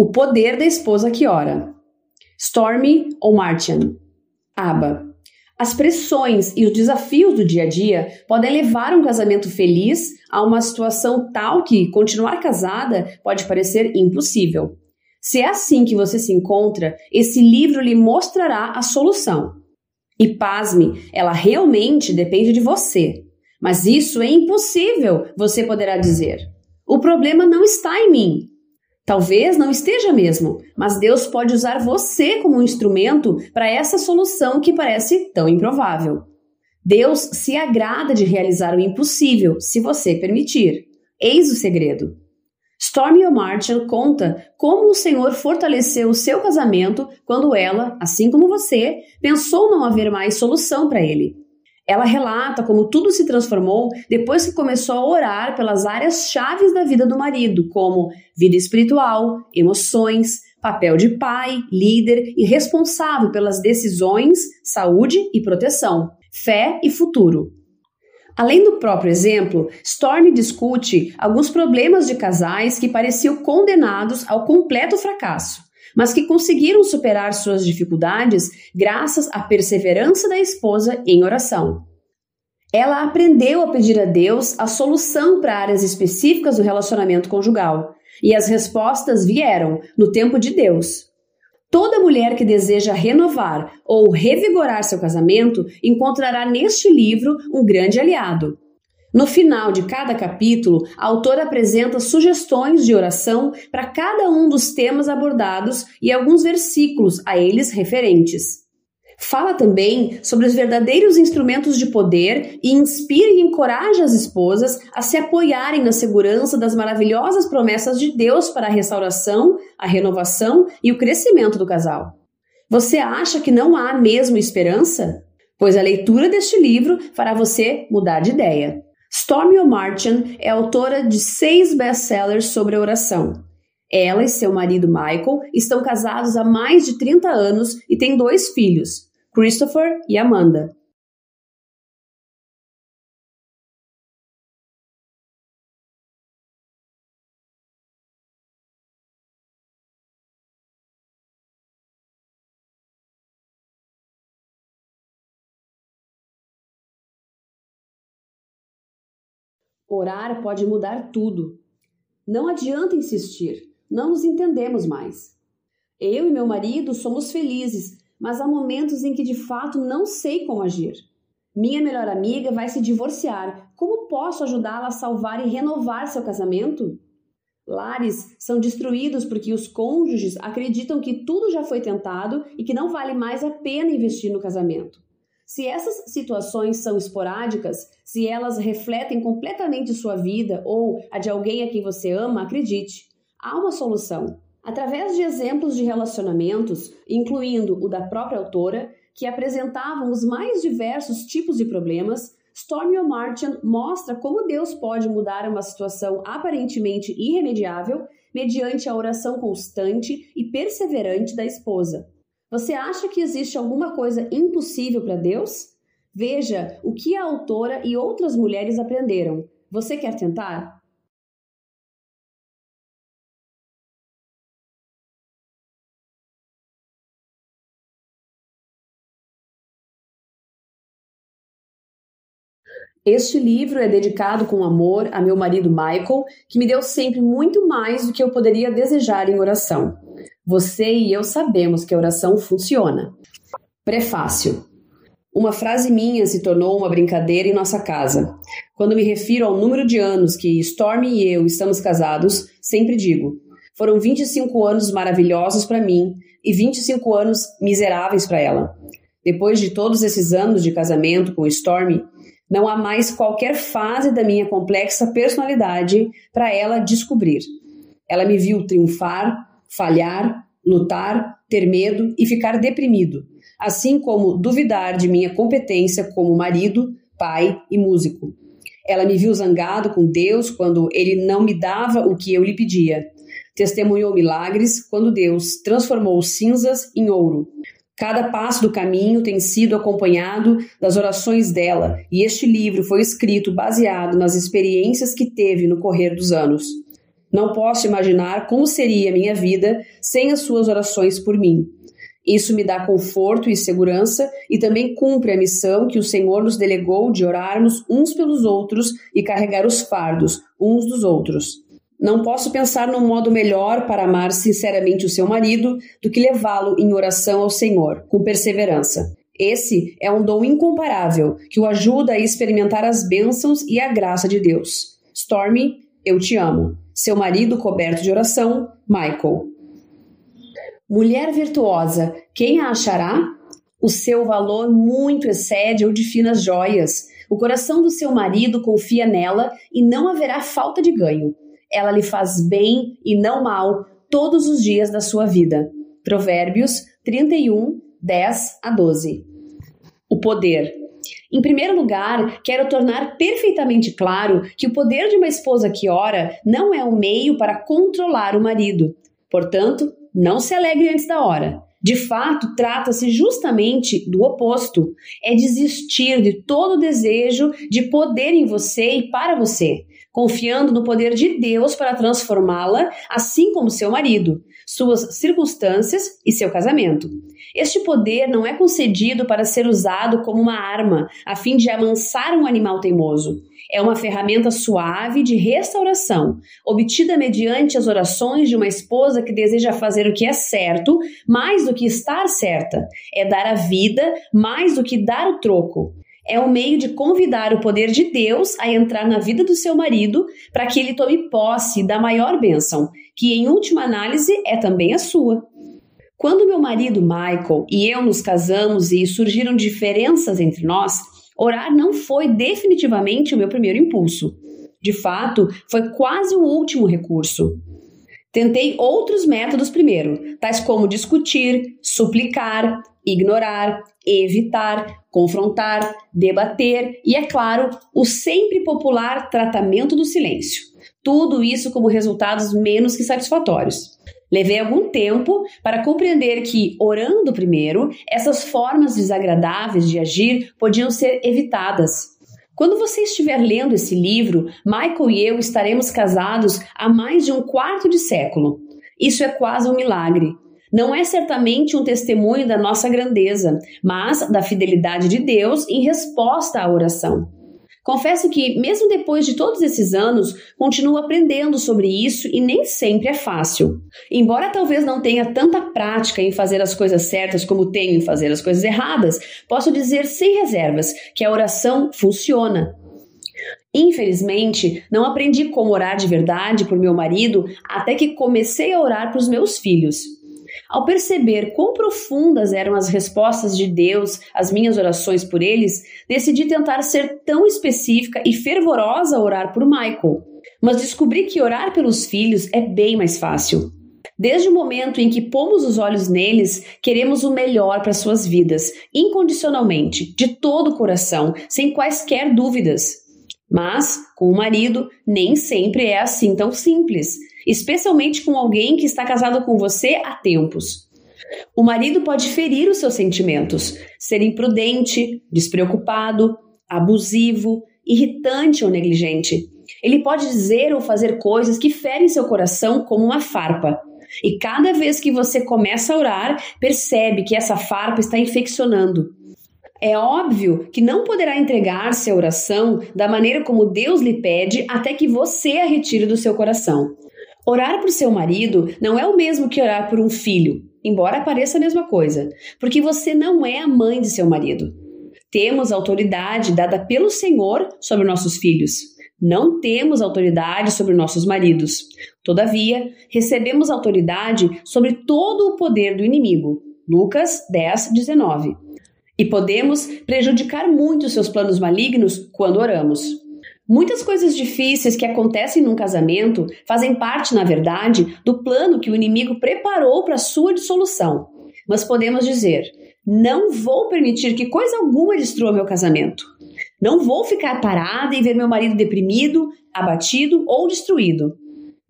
O poder da esposa que ora. Stormy ou Martian. Aba. As pressões e os desafios do dia a dia podem levar um casamento feliz a uma situação tal que continuar casada pode parecer impossível. Se é assim que você se encontra, esse livro lhe mostrará a solução. E pasme, ela realmente depende de você. Mas isso é impossível, você poderá dizer. O problema não está em mim. Talvez não esteja mesmo, mas Deus pode usar você como um instrumento para essa solução que parece tão improvável. Deus se agrada de realizar o impossível, se você permitir. Eis o segredo. Stormy O'Martian conta como o Senhor fortaleceu o seu casamento quando ela, assim como você, pensou não haver mais solução para ele. Ela relata como tudo se transformou depois que começou a orar pelas áreas chaves da vida do marido, como vida espiritual, emoções, papel de pai, líder e responsável pelas decisões, saúde e proteção, fé e futuro. Além do próprio exemplo, Storm discute alguns problemas de casais que pareciam condenados ao completo fracasso mas que conseguiram superar suas dificuldades graças à perseverança da esposa em oração. Ela aprendeu a pedir a Deus a solução para áreas específicas do relacionamento conjugal, e as respostas vieram no tempo de Deus. Toda mulher que deseja renovar ou revigorar seu casamento encontrará neste livro um grande aliado. No final de cada capítulo, a autora apresenta sugestões de oração para cada um dos temas abordados e alguns versículos a eles referentes. Fala também sobre os verdadeiros instrumentos de poder e inspira e encoraja as esposas a se apoiarem na segurança das maravilhosas promessas de Deus para a restauração, a renovação e o crescimento do casal. Você acha que não há mesmo esperança? Pois a leitura deste livro fará você mudar de ideia. Stormy O'Martian é autora de seis best-sellers sobre oração. Ela e seu marido Michael estão casados há mais de 30 anos e têm dois filhos, Christopher e Amanda. Orar pode mudar tudo. Não adianta insistir, não nos entendemos mais. Eu e meu marido somos felizes, mas há momentos em que de fato não sei como agir. Minha melhor amiga vai se divorciar. Como posso ajudá-la a salvar e renovar seu casamento? Lares são destruídos porque os cônjuges acreditam que tudo já foi tentado e que não vale mais a pena investir no casamento. Se essas situações são esporádicas, se elas refletem completamente sua vida ou a de alguém a quem você ama, acredite, há uma solução. Através de exemplos de relacionamentos, incluindo o da própria autora, que apresentavam os mais diversos tipos de problemas, Stormy O'Martian mostra como Deus pode mudar uma situação aparentemente irremediável mediante a oração constante e perseverante da esposa. Você acha que existe alguma coisa impossível para Deus? Veja o que a autora e outras mulheres aprenderam. Você quer tentar? Este livro é dedicado com amor a meu marido Michael, que me deu sempre muito mais do que eu poderia desejar em oração. Você e eu sabemos que a oração funciona. Prefácio. Uma frase minha se tornou uma brincadeira em nossa casa. Quando me refiro ao número de anos que Stormy e eu estamos casados, sempre digo: foram 25 anos maravilhosos para mim e 25 anos miseráveis para ela. Depois de todos esses anos de casamento com Stormy, não há mais qualquer fase da minha complexa personalidade para ela descobrir. Ela me viu triunfar, falhar, lutar, ter medo e ficar deprimido, assim como duvidar de minha competência como marido, pai e músico. Ela me viu zangado com Deus quando ele não me dava o que eu lhe pedia. Testemunhou milagres quando Deus transformou cinzas em ouro. Cada passo do caminho tem sido acompanhado das orações dela, e este livro foi escrito baseado nas experiências que teve no correr dos anos. Não posso imaginar como seria minha vida sem as suas orações por mim. Isso me dá conforto e segurança e também cumpre a missão que o Senhor nos delegou de orarmos uns pelos outros e carregar os fardos uns dos outros. Não posso pensar num modo melhor para amar sinceramente o seu marido do que levá-lo em oração ao Senhor, com perseverança. Esse é um dom incomparável que o ajuda a experimentar as bênçãos e a graça de Deus. Stormy, eu te amo. Seu marido coberto de oração, Michael. Mulher virtuosa, quem a achará? O seu valor muito excede o de finas joias. O coração do seu marido confia nela e não haverá falta de ganho. Ela lhe faz bem e não mal todos os dias da sua vida. Provérbios 31, 10 a 12. O poder. Em primeiro lugar, quero tornar perfeitamente claro que o poder de uma esposa que ora não é um meio para controlar o marido. Portanto, não se alegre antes da hora. De fato, trata-se justamente do oposto: é desistir de todo o desejo de poder em você e para você, confiando no poder de Deus para transformá-la, assim como seu marido, suas circunstâncias e seu casamento. Este poder não é concedido para ser usado como uma arma a fim de amansar um animal teimoso. É uma ferramenta suave de restauração, obtida mediante as orações de uma esposa que deseja fazer o que é certo, mais do que estar certa. É dar a vida mais do que dar o troco é um meio de convidar o poder de Deus a entrar na vida do seu marido para que ele tome posse da maior bênção, que em última análise é também a sua. Quando meu marido Michael e eu nos casamos e surgiram diferenças entre nós, orar não foi definitivamente o meu primeiro impulso. De fato, foi quase o último recurso. Tentei outros métodos primeiro, tais como discutir, suplicar, ignorar, evitar, confrontar, debater e, é claro, o sempre popular tratamento do silêncio. Tudo isso como resultados menos que satisfatórios. Levei algum tempo para compreender que, orando primeiro, essas formas desagradáveis de agir podiam ser evitadas. Quando você estiver lendo esse livro, Michael e eu estaremos casados há mais de um quarto de século. Isso é quase um milagre. Não é certamente um testemunho da nossa grandeza, mas da fidelidade de Deus em resposta à oração. Confesso que, mesmo depois de todos esses anos, continuo aprendendo sobre isso e nem sempre é fácil. Embora talvez não tenha tanta prática em fazer as coisas certas como tenho em fazer as coisas erradas, posso dizer sem reservas que a oração funciona. Infelizmente, não aprendi como orar de verdade por meu marido até que comecei a orar para os meus filhos. Ao perceber quão profundas eram as respostas de Deus às minhas orações por eles, decidi tentar ser tão específica e fervorosa a orar por Michael. Mas descobri que orar pelos filhos é bem mais fácil. Desde o momento em que pomos os olhos neles, queremos o melhor para suas vidas, incondicionalmente, de todo o coração, sem quaisquer dúvidas. Mas, com o marido, nem sempre é assim tão simples especialmente com alguém que está casado com você há tempos. O marido pode ferir os seus sentimentos, ser imprudente, despreocupado, abusivo, irritante ou negligente. Ele pode dizer ou fazer coisas que ferem seu coração como uma farpa. E cada vez que você começa a orar, percebe que essa farpa está infeccionando. É óbvio que não poderá entregar-se à oração da maneira como Deus lhe pede até que você a retire do seu coração. Orar por seu marido não é o mesmo que orar por um filho, embora pareça a mesma coisa, porque você não é a mãe de seu marido. Temos autoridade dada pelo Senhor sobre nossos filhos. Não temos autoridade sobre nossos maridos. Todavia, recebemos autoridade sobre todo o poder do inimigo. Lucas 10, 19. E podemos prejudicar muito seus planos malignos quando oramos. Muitas coisas difíceis que acontecem num casamento fazem parte, na verdade, do plano que o inimigo preparou para sua dissolução. Mas podemos dizer: não vou permitir que coisa alguma destrua meu casamento. Não vou ficar parada e ver meu marido deprimido, abatido ou destruído.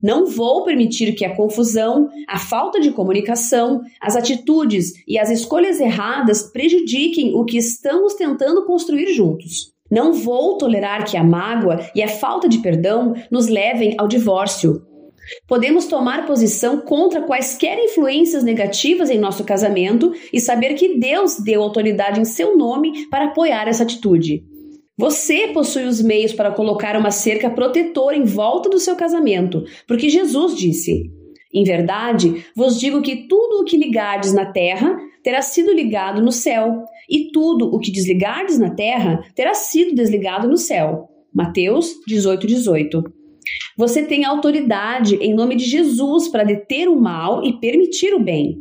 Não vou permitir que a confusão, a falta de comunicação, as atitudes e as escolhas erradas prejudiquem o que estamos tentando construir juntos. Não vou tolerar que a mágoa e a falta de perdão nos levem ao divórcio. Podemos tomar posição contra quaisquer influências negativas em nosso casamento e saber que Deus deu autoridade em seu nome para apoiar essa atitude. Você possui os meios para colocar uma cerca protetora em volta do seu casamento, porque Jesus disse: Em verdade, vos digo que tudo o que ligardes na terra terá sido ligado no céu, e tudo o que desligardes na terra terá sido desligado no céu. Mateus 18, 18. Você tem autoridade em nome de Jesus para deter o mal e permitir o bem.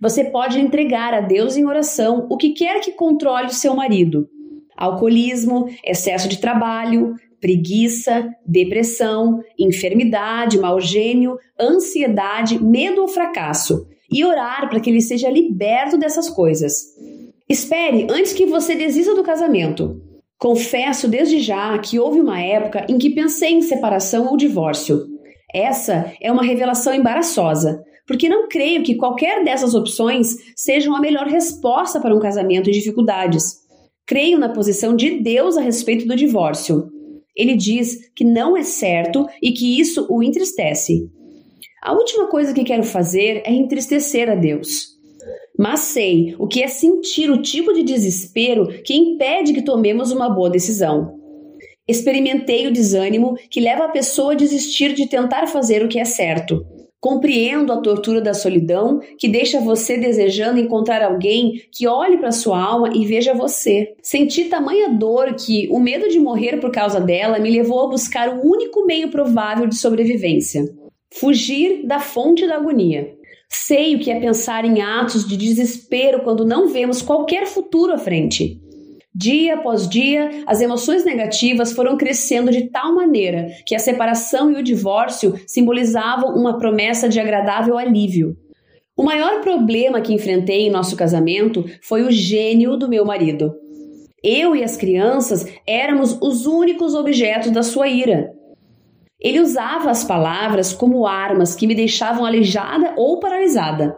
Você pode entregar a Deus em oração o que quer que controle o seu marido: alcoolismo, excesso de trabalho, preguiça, depressão, enfermidade, mau gênio, ansiedade, medo ou fracasso, e orar para que ele seja liberto dessas coisas. Espere antes que você desista do casamento. Confesso desde já que houve uma época em que pensei em separação ou divórcio. Essa é uma revelação embaraçosa, porque não creio que qualquer dessas opções sejam a melhor resposta para um casamento em dificuldades. Creio na posição de Deus a respeito do divórcio. Ele diz que não é certo e que isso o entristece. A última coisa que quero fazer é entristecer a Deus. Mas sei o que é sentir o tipo de desespero que impede que tomemos uma boa decisão. Experimentei o desânimo que leva a pessoa a desistir de tentar fazer o que é certo. Compreendo a tortura da solidão que deixa você desejando encontrar alguém que olhe para sua alma e veja você. Senti tamanha dor que o medo de morrer por causa dela me levou a buscar o único meio provável de sobrevivência: fugir da fonte da agonia. Sei o que é pensar em atos de desespero quando não vemos qualquer futuro à frente. Dia após dia, as emoções negativas foram crescendo de tal maneira que a separação e o divórcio simbolizavam uma promessa de agradável alívio. O maior problema que enfrentei em nosso casamento foi o gênio do meu marido. Eu e as crianças éramos os únicos objetos da sua ira. Ele usava as palavras como armas que me deixavam aleijada ou paralisada.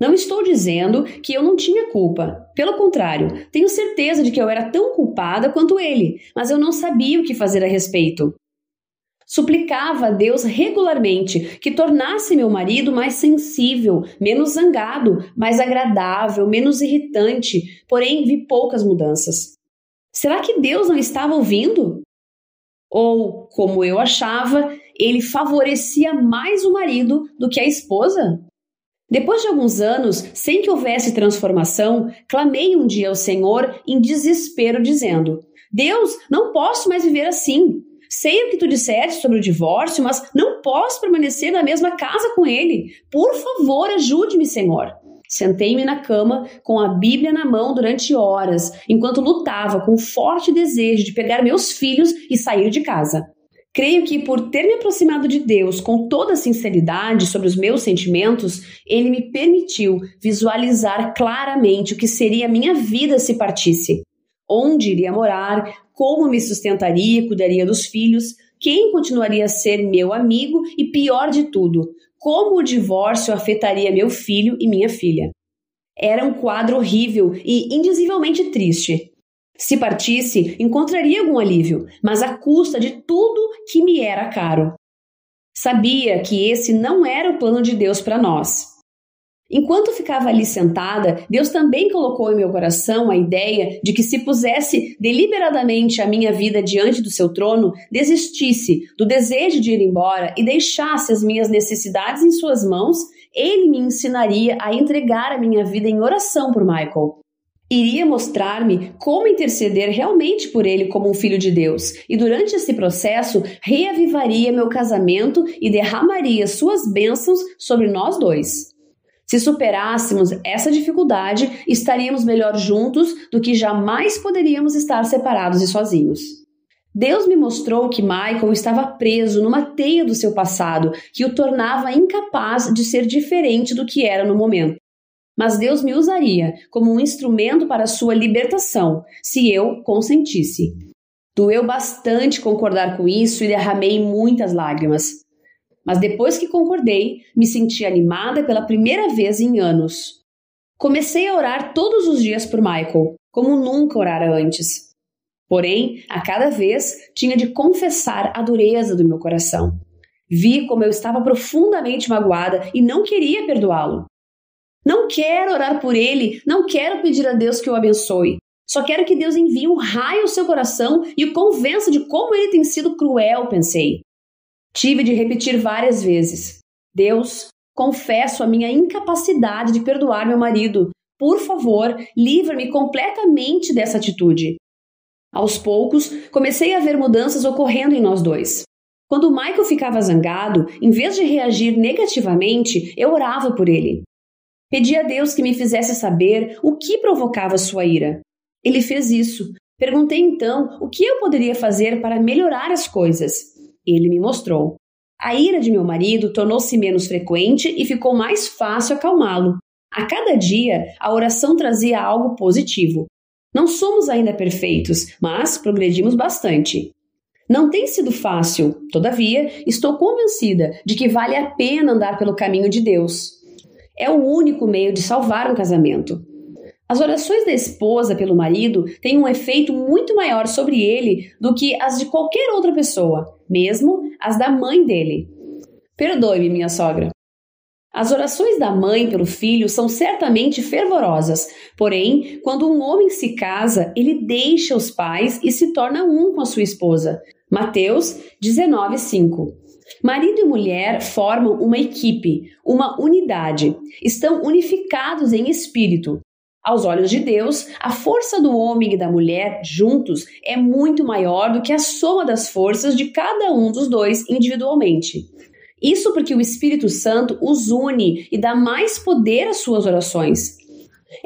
Não estou dizendo que eu não tinha culpa. Pelo contrário, tenho certeza de que eu era tão culpada quanto ele, mas eu não sabia o que fazer a respeito. Suplicava a Deus regularmente que tornasse meu marido mais sensível, menos zangado, mais agradável, menos irritante, porém vi poucas mudanças. Será que Deus não estava ouvindo? Ou, como eu achava, ele favorecia mais o marido do que a esposa? Depois de alguns anos, sem que houvesse transformação, clamei um dia ao Senhor em desespero, dizendo: Deus, não posso mais viver assim. Sei o que tu disseste sobre o divórcio, mas não posso permanecer na mesma casa com ele. Por favor, ajude-me, Senhor. Sentei-me na cama com a Bíblia na mão durante horas, enquanto lutava com o forte desejo de pegar meus filhos e sair de casa. Creio que por ter me aproximado de Deus com toda sinceridade sobre os meus sentimentos, ele me permitiu visualizar claramente o que seria a minha vida se partisse. Onde iria morar, como me sustentaria e cuidaria dos filhos, quem continuaria a ser meu amigo e, pior de tudo, como o divórcio afetaria meu filho e minha filha. Era um quadro horrível e indizivelmente triste. Se partisse, encontraria algum alívio, mas à custa de tudo que me era caro. Sabia que esse não era o plano de Deus para nós. Enquanto ficava ali sentada, Deus também colocou em meu coração a ideia de que, se pusesse deliberadamente a minha vida diante do seu trono, desistisse do desejo de ir embora e deixasse as minhas necessidades em suas mãos, ele me ensinaria a entregar a minha vida em oração por Michael. Iria mostrar-me como interceder realmente por ele como um filho de Deus, e durante esse processo reavivaria meu casamento e derramaria suas bênçãos sobre nós dois. Se superássemos essa dificuldade, estaríamos melhor juntos do que jamais poderíamos estar separados e sozinhos. Deus me mostrou que Michael estava preso numa teia do seu passado que o tornava incapaz de ser diferente do que era no momento. Mas Deus me usaria como um instrumento para sua libertação, se eu consentisse. Doeu bastante concordar com isso e derramei muitas lágrimas. Mas depois que concordei, me senti animada pela primeira vez em anos. Comecei a orar todos os dias por Michael, como nunca orara antes. Porém, a cada vez tinha de confessar a dureza do meu coração. Vi como eu estava profundamente magoada e não queria perdoá-lo. Não quero orar por ele, não quero pedir a Deus que o abençoe. Só quero que Deus envie um raio ao seu coração e o convença de como ele tem sido cruel, pensei. Tive de repetir várias vezes: Deus, confesso a minha incapacidade de perdoar meu marido. Por favor, livra-me completamente dessa atitude. Aos poucos, comecei a ver mudanças ocorrendo em nós dois. Quando Michael ficava zangado, em vez de reagir negativamente, eu orava por ele. Pedi a Deus que me fizesse saber o que provocava sua ira. Ele fez isso. Perguntei então o que eu poderia fazer para melhorar as coisas. Ele me mostrou. A ira de meu marido tornou-se menos frequente e ficou mais fácil acalmá-lo. A cada dia, a oração trazia algo positivo. Não somos ainda perfeitos, mas progredimos bastante. Não tem sido fácil, todavia, estou convencida de que vale a pena andar pelo caminho de Deus. É o único meio de salvar um casamento. As orações da esposa pelo marido têm um efeito muito maior sobre ele do que as de qualquer outra pessoa, mesmo as da mãe dele. Perdoe-me, minha sogra. As orações da mãe pelo filho são certamente fervorosas, porém, quando um homem se casa, ele deixa os pais e se torna um com a sua esposa. Mateus 19:5. Marido e mulher formam uma equipe, uma unidade. Estão unificados em espírito. Aos olhos de Deus, a força do homem e da mulher juntos é muito maior do que a soma das forças de cada um dos dois individualmente. Isso porque o Espírito Santo os une e dá mais poder às suas orações.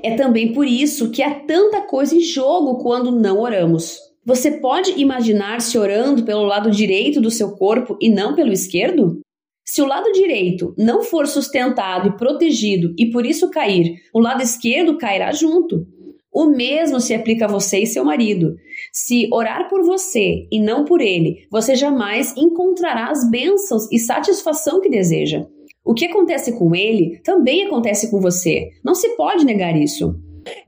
É também por isso que há tanta coisa em jogo quando não oramos. Você pode imaginar-se orando pelo lado direito do seu corpo e não pelo esquerdo? Se o lado direito não for sustentado e protegido e por isso cair, o lado esquerdo cairá junto. O mesmo se aplica a você e seu marido. Se orar por você e não por ele, você jamais encontrará as bênçãos e satisfação que deseja. O que acontece com ele também acontece com você. Não se pode negar isso.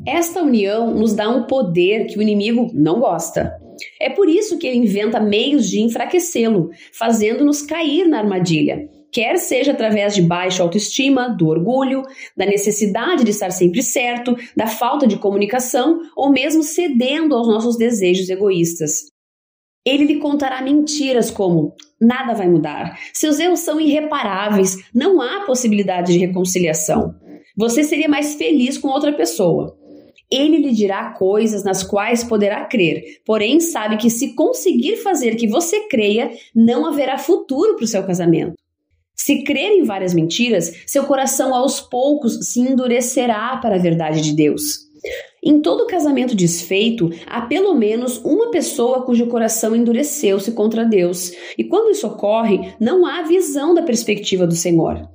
Esta união nos dá um poder que o inimigo não gosta. É por isso que ele inventa meios de enfraquecê-lo, fazendo-nos cair na armadilha. Quer seja através de baixa autoestima, do orgulho, da necessidade de estar sempre certo, da falta de comunicação ou mesmo cedendo aos nossos desejos egoístas. Ele lhe contará mentiras como: nada vai mudar, seus erros são irreparáveis, não há possibilidade de reconciliação. Você seria mais feliz com outra pessoa. Ele lhe dirá coisas nas quais poderá crer, porém sabe que se conseguir fazer que você creia, não haverá futuro para o seu casamento. Se crer em várias mentiras, seu coração aos poucos se endurecerá para a verdade de Deus. Em todo casamento desfeito, há pelo menos uma pessoa cujo coração endureceu-se contra Deus, e quando isso ocorre, não há visão da perspectiva do Senhor.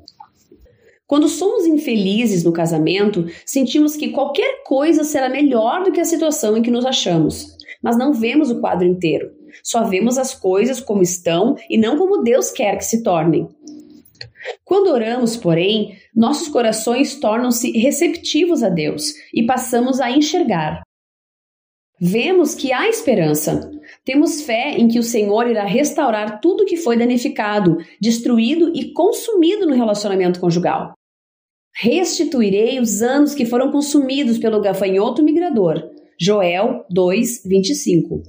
Quando somos infelizes no casamento, sentimos que qualquer coisa será melhor do que a situação em que nos achamos, mas não vemos o quadro inteiro. Só vemos as coisas como estão e não como Deus quer que se tornem. Quando oramos, porém, nossos corações tornam-se receptivos a Deus e passamos a enxergar. Vemos que há esperança. Temos fé em que o Senhor irá restaurar tudo que foi danificado, destruído e consumido no relacionamento conjugal. Restituirei os anos que foram consumidos pelo gafanhoto migrador. Joel 2, 25.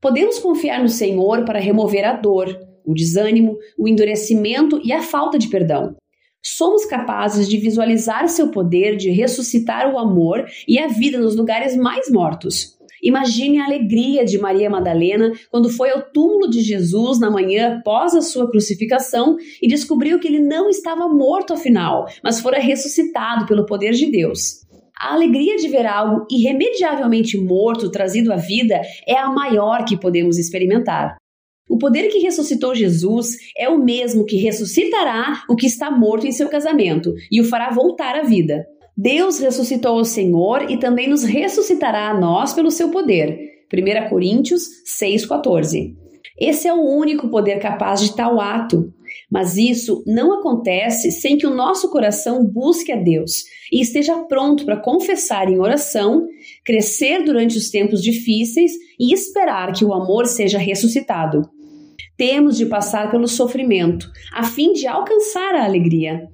Podemos confiar no Senhor para remover a dor, o desânimo, o endurecimento e a falta de perdão. Somos capazes de visualizar seu poder de ressuscitar o amor e a vida nos lugares mais mortos. Imagine a alegria de Maria Madalena quando foi ao túmulo de Jesus na manhã após a sua crucificação e descobriu que ele não estava morto afinal, mas fora ressuscitado pelo poder de Deus. A alegria de ver algo irremediavelmente morto trazido à vida é a maior que podemos experimentar. O poder que ressuscitou Jesus é o mesmo que ressuscitará o que está morto em seu casamento e o fará voltar à vida. Deus ressuscitou o Senhor e também nos ressuscitará a nós pelo seu poder. 1 Coríntios 6,14. Esse é o único poder capaz de tal ato. Mas isso não acontece sem que o nosso coração busque a Deus e esteja pronto para confessar em oração, crescer durante os tempos difíceis e esperar que o amor seja ressuscitado. temos de passar pelo sofrimento a fim de alcançar a alegria.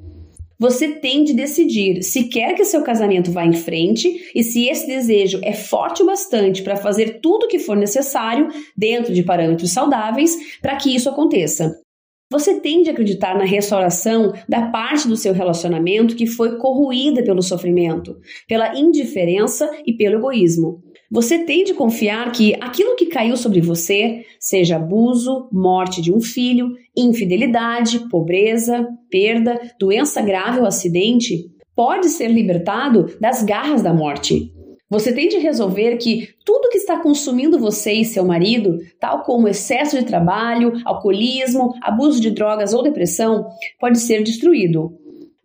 Você tem de decidir se quer que seu casamento vá em frente e se esse desejo é forte o bastante para fazer tudo o que for necessário, dentro de parâmetros saudáveis, para que isso aconteça. Você tende a acreditar na restauração da parte do seu relacionamento que foi corroída pelo sofrimento, pela indiferença e pelo egoísmo. Você tem de confiar que aquilo que caiu sobre você, seja abuso, morte de um filho, infidelidade, pobreza, perda, doença grave ou acidente, pode ser libertado das garras da morte. Você tem de resolver que tudo que está consumindo você e seu marido, tal como excesso de trabalho, alcoolismo, abuso de drogas ou depressão, pode ser destruído.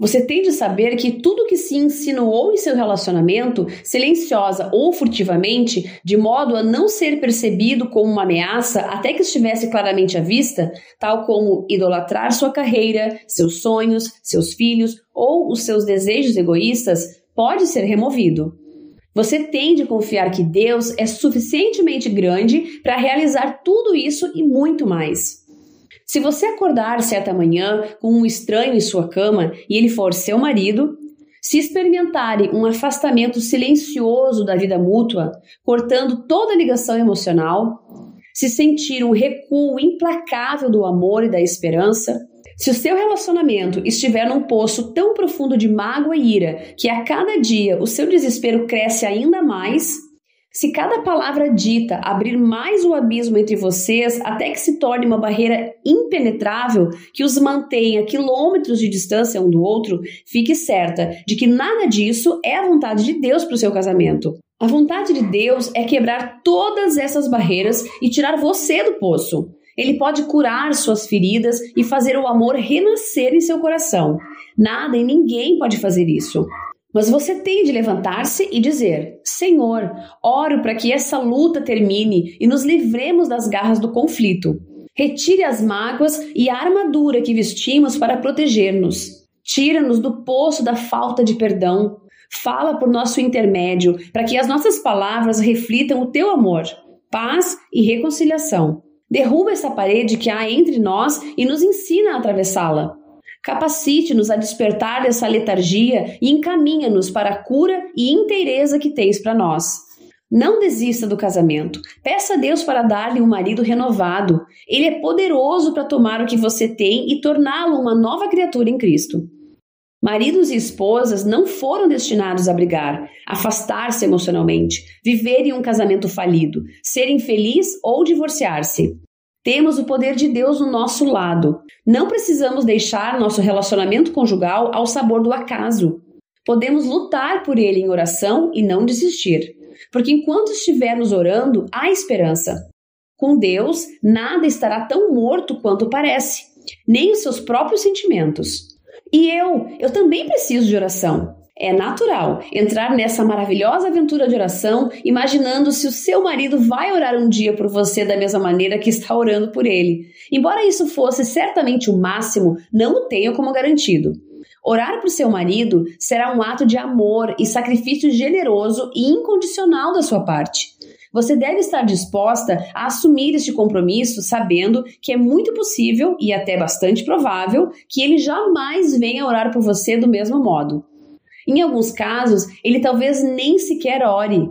Você tem de saber que tudo que se insinuou em seu relacionamento, silenciosa ou furtivamente, de modo a não ser percebido como uma ameaça até que estivesse claramente à vista, tal como idolatrar sua carreira, seus sonhos, seus filhos ou os seus desejos egoístas, pode ser removido. Você tem de confiar que Deus é suficientemente grande para realizar tudo isso e muito mais. Se você acordar certa manhã com um estranho em sua cama e ele for seu marido, se experimentarem um afastamento silencioso da vida mútua, cortando toda ligação emocional, se sentir um recuo implacável do amor e da esperança, se o seu relacionamento estiver num poço tão profundo de mágoa e ira que a cada dia o seu desespero cresce ainda mais, se cada palavra dita abrir mais o abismo entre vocês até que se torne uma barreira impenetrável que os mantenha quilômetros de distância um do outro, fique certa de que nada disso é a vontade de Deus para o seu casamento. A vontade de Deus é quebrar todas essas barreiras e tirar você do poço. Ele pode curar suas feridas e fazer o amor renascer em seu coração. Nada e ninguém pode fazer isso. Mas você tem de levantar-se e dizer: Senhor, oro para que essa luta termine e nos livremos das garras do conflito. Retire as mágoas e a armadura que vestimos para proteger-nos. Tira-nos do poço da falta de perdão. Fala por nosso intermédio, para que as nossas palavras reflitam o teu amor, paz e reconciliação. Derruba essa parede que há entre nós e nos ensina a atravessá-la. Capacite-nos a despertar dessa letargia e encaminha-nos para a cura e inteireza que tens para nós. Não desista do casamento. Peça a Deus para dar-lhe um marido renovado. Ele é poderoso para tomar o que você tem e torná-lo uma nova criatura em Cristo. Maridos e esposas não foram destinados a brigar, afastar-se emocionalmente, viverem um casamento falido, serem felizes ou divorciar-se. Temos o poder de Deus no nosso lado. Não precisamos deixar nosso relacionamento conjugal ao sabor do acaso. Podemos lutar por ele em oração e não desistir, porque enquanto estivermos orando, há esperança. Com Deus, nada estará tão morto quanto parece, nem os seus próprios sentimentos. E eu, eu também preciso de oração. É natural entrar nessa maravilhosa aventura de oração imaginando se o seu marido vai orar um dia por você da mesma maneira que está orando por ele. Embora isso fosse certamente o máximo, não o tenho como garantido. Orar por seu marido será um ato de amor e sacrifício generoso e incondicional da sua parte. Você deve estar disposta a assumir este compromisso sabendo que é muito possível e até bastante provável que ele jamais venha orar por você do mesmo modo. Em alguns casos, ele talvez nem sequer ore.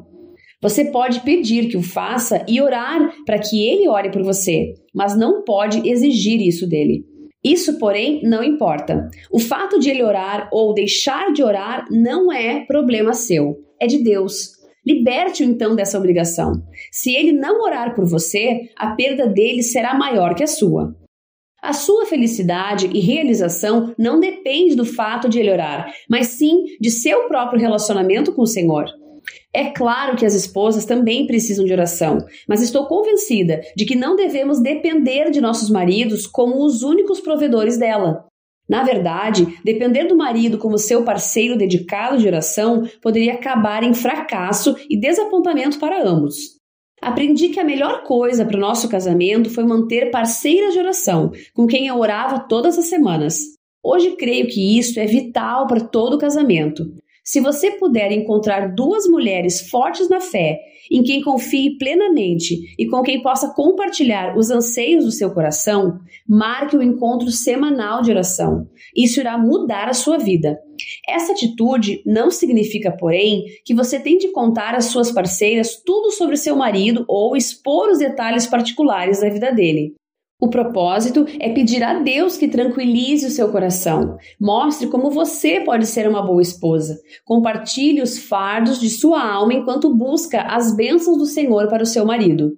Você pode pedir que o faça e orar para que ele ore por você, mas não pode exigir isso dele. Isso, porém, não importa. O fato de ele orar ou deixar de orar não é problema seu, é de Deus. Liberte-o então dessa obrigação. Se ele não orar por você, a perda dele será maior que a sua. A sua felicidade e realização não depende do fato de ele orar, mas sim de seu próprio relacionamento com o Senhor. É claro que as esposas também precisam de oração, mas estou convencida de que não devemos depender de nossos maridos como os únicos provedores dela. Na verdade, depender do marido como seu parceiro dedicado de oração poderia acabar em fracasso e desapontamento para ambos. Aprendi que a melhor coisa para o nosso casamento foi manter parceiras de oração, com quem eu orava todas as semanas. Hoje creio que isso é vital para todo casamento. Se você puder encontrar duas mulheres fortes na fé, em quem confie plenamente e com quem possa compartilhar os anseios do seu coração, marque o um encontro semanal de oração. Isso irá mudar a sua vida. Essa atitude não significa, porém, que você tem de contar às suas parceiras tudo sobre seu marido ou expor os detalhes particulares da vida dele. O propósito é pedir a Deus que tranquilize o seu coração. Mostre como você pode ser uma boa esposa. Compartilhe os fardos de sua alma enquanto busca as bênçãos do Senhor para o seu marido.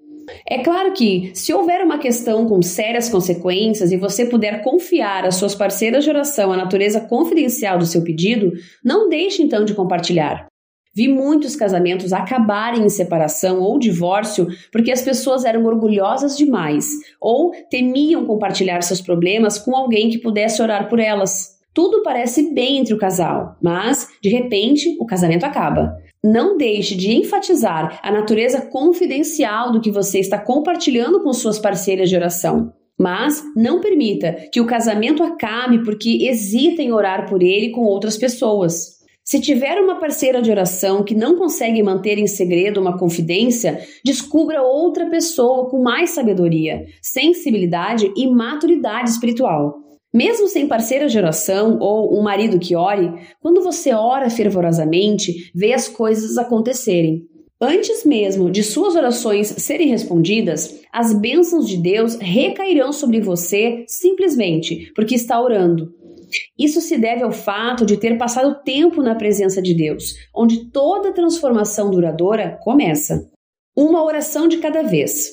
É claro que, se houver uma questão com sérias consequências e você puder confiar às suas parceiras de oração a natureza confidencial do seu pedido, não deixe então de compartilhar. Vi muitos casamentos acabarem em separação ou divórcio porque as pessoas eram orgulhosas demais ou temiam compartilhar seus problemas com alguém que pudesse orar por elas. Tudo parece bem entre o casal, mas, de repente, o casamento acaba. Não deixe de enfatizar a natureza confidencial do que você está compartilhando com suas parceiras de oração. Mas não permita que o casamento acabe porque hesita em orar por ele com outras pessoas. Se tiver uma parceira de oração que não consegue manter em segredo uma confidência, descubra outra pessoa com mais sabedoria, sensibilidade e maturidade espiritual. Mesmo sem parceira de oração ou um marido que ore, quando você ora fervorosamente, vê as coisas acontecerem. Antes mesmo de suas orações serem respondidas, as bênçãos de Deus recairão sobre você simplesmente porque está orando. Isso se deve ao fato de ter passado tempo na presença de Deus, onde toda transformação duradoura começa. Uma oração de cada vez.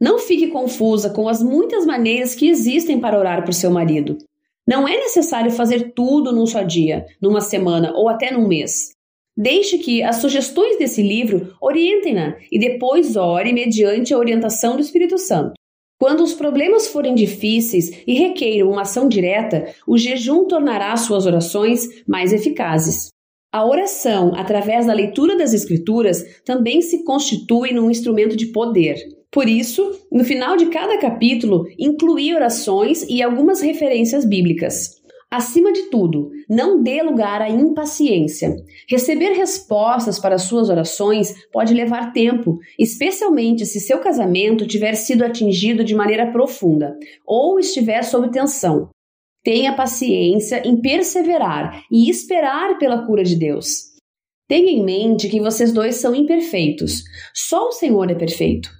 Não fique confusa com as muitas maneiras que existem para orar por seu marido. Não é necessário fazer tudo num só dia, numa semana ou até num mês. Deixe que as sugestões desse livro orientem-na e depois ore mediante a orientação do Espírito Santo. Quando os problemas forem difíceis e requeiram uma ação direta, o jejum tornará suas orações mais eficazes. A oração, através da leitura das Escrituras, também se constitui num instrumento de poder. Por isso, no final de cada capítulo, incluí orações e algumas referências bíblicas. Acima de tudo, não dê lugar à impaciência. Receber respostas para suas orações pode levar tempo, especialmente se seu casamento tiver sido atingido de maneira profunda ou estiver sob tensão. Tenha paciência em perseverar e esperar pela cura de Deus. Tenha em mente que vocês dois são imperfeitos. Só o Senhor é perfeito.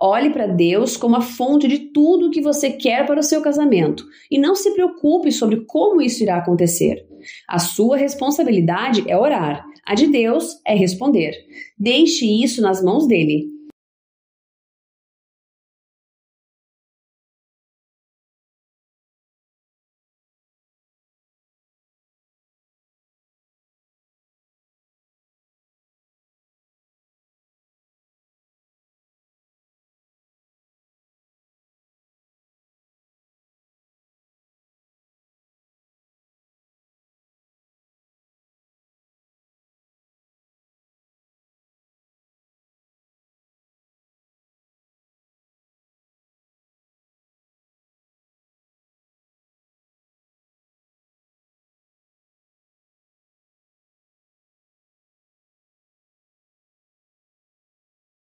Olhe para Deus como a fonte de tudo o que você quer para o seu casamento e não se preocupe sobre como isso irá acontecer. A sua responsabilidade é orar, a de Deus é responder. Deixe isso nas mãos dele.